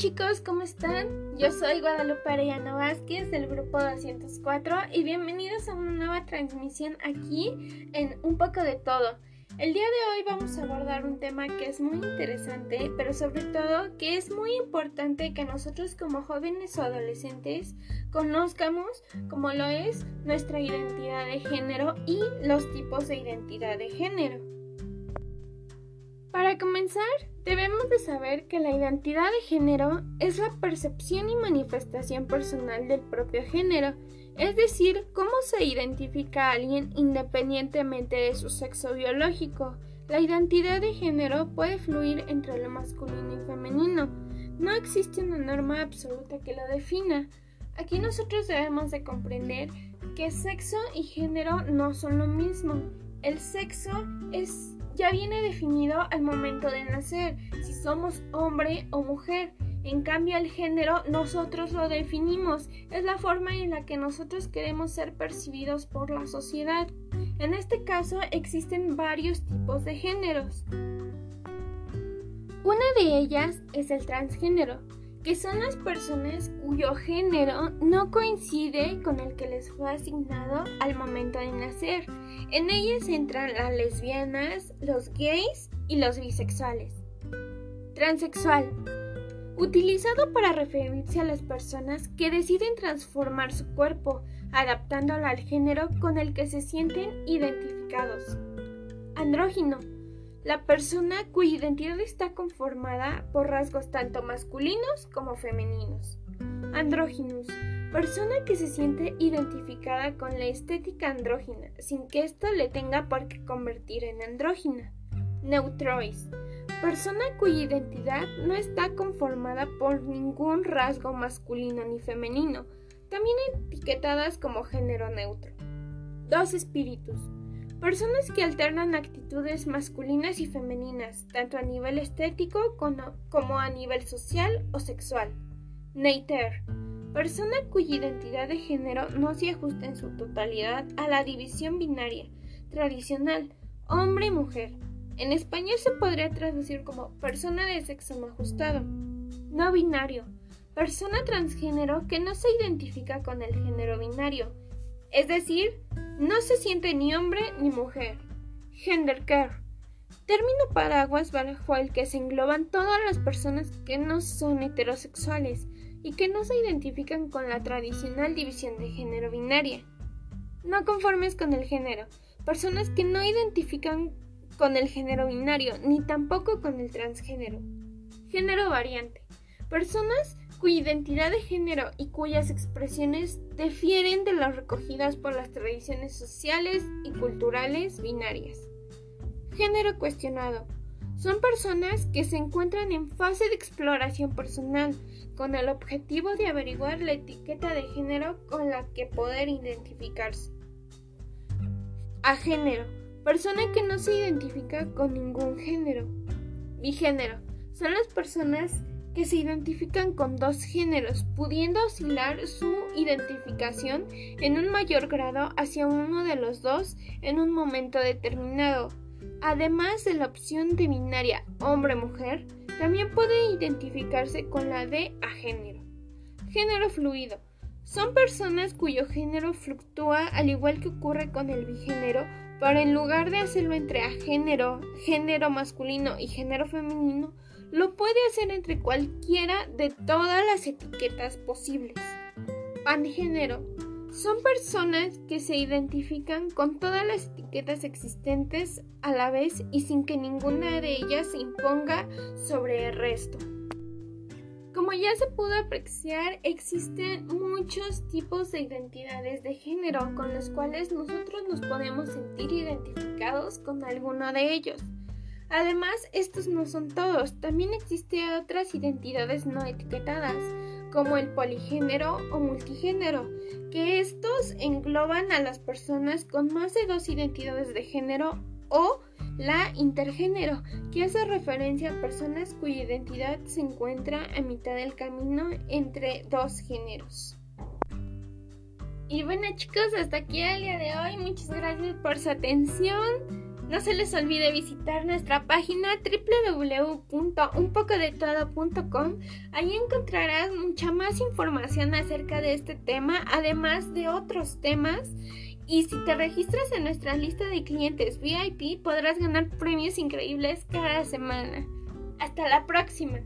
chicos, ¿cómo están? Yo soy Guadalupe Arellano Vázquez del grupo 204 y bienvenidos a una nueva transmisión aquí en Un poco de todo. El día de hoy vamos a abordar un tema que es muy interesante, pero sobre todo que es muy importante que nosotros como jóvenes o adolescentes conozcamos como lo es nuestra identidad de género y los tipos de identidad de género. Comenzar, debemos de saber que la identidad de género es la percepción y manifestación personal del propio género, es decir, cómo se identifica a alguien independientemente de su sexo biológico. La identidad de género puede fluir entre lo masculino y femenino. No existe una norma absoluta que lo defina. Aquí nosotros debemos de comprender que sexo y género no son lo mismo. El sexo es ya viene definido al momento de nacer, si somos hombre o mujer. En cambio, el género nosotros lo definimos, es la forma en la que nosotros queremos ser percibidos por la sociedad. En este caso existen varios tipos de géneros. Una de ellas es el transgénero, que son las personas cuyo género no coincide con el que les fue asignado al momento de nacer. En ellas entran las lesbianas, los gays y los bisexuales. Transexual. Utilizado para referirse a las personas que deciden transformar su cuerpo, adaptándolo al género con el que se sienten identificados. Andrógino la persona cuya identidad está conformada por rasgos tanto masculinos como femeninos. Andróginos, persona que se siente identificada con la estética andrógina, sin que esto le tenga por qué convertir en andrógina. Neutrois, persona cuya identidad no está conformada por ningún rasgo masculino ni femenino, también etiquetadas como género neutro. Dos espíritus, Personas que alternan actitudes masculinas y femeninas, tanto a nivel estético como, a nivel social o sexual. Neiter. Persona cuya identidad de género no se ajusta en su totalidad a la división binaria tradicional hombre-mujer. En español se podría traducir como persona de sexo no ajustado. No binario. Persona transgénero que no se identifica con el género binario, es decir, no se siente ni hombre ni mujer. Gender care. Término paraguas bajo el que se engloban todas las personas que no son heterosexuales y que no se identifican con la tradicional división de género binaria. No conformes con el género. Personas que no identifican con el género binario ni tampoco con el transgénero. Género variante. Personas cuya identidad de género y cuyas expresiones difieren de las recogidas por las tradiciones sociales y culturales binarias. Género cuestionado. Son personas que se encuentran en fase de exploración personal con el objetivo de averiguar la etiqueta de género con la que poder identificarse. A género. Persona que no se identifica con ningún género. Bigénero. Son las personas que se identifican con dos géneros, pudiendo oscilar su identificación en un mayor grado hacia uno de los dos en un momento determinado. Además de la opción de binaria hombre-mujer, también puede identificarse con la de a género. Género fluido. Son personas cuyo género fluctúa al igual que ocurre con el bigénero, pero en lugar de hacerlo entre a género, género masculino y género femenino, lo puede hacer entre cualquiera de todas las etiquetas posibles. Pangénero son personas que se identifican con todas las etiquetas existentes a la vez y sin que ninguna de ellas se imponga sobre el resto. Como ya se pudo apreciar, existen muchos tipos de identidades de género con los cuales nosotros nos podemos sentir identificados con alguno de ellos. Además, estos no son todos, también existen otras identidades no etiquetadas, como el poligénero o multigénero, que estos engloban a las personas con más de dos identidades de género o la intergénero, que hace referencia a personas cuya identidad se encuentra a mitad del camino entre dos géneros. Y bueno chicos, hasta aquí el día de hoy. Muchas gracias por su atención. No se les olvide visitar nuestra página www.unpocodetodo.com. Ahí encontrarás mucha más información acerca de este tema, además de otros temas. Y si te registras en nuestra lista de clientes VIP, podrás ganar premios increíbles cada semana. Hasta la próxima.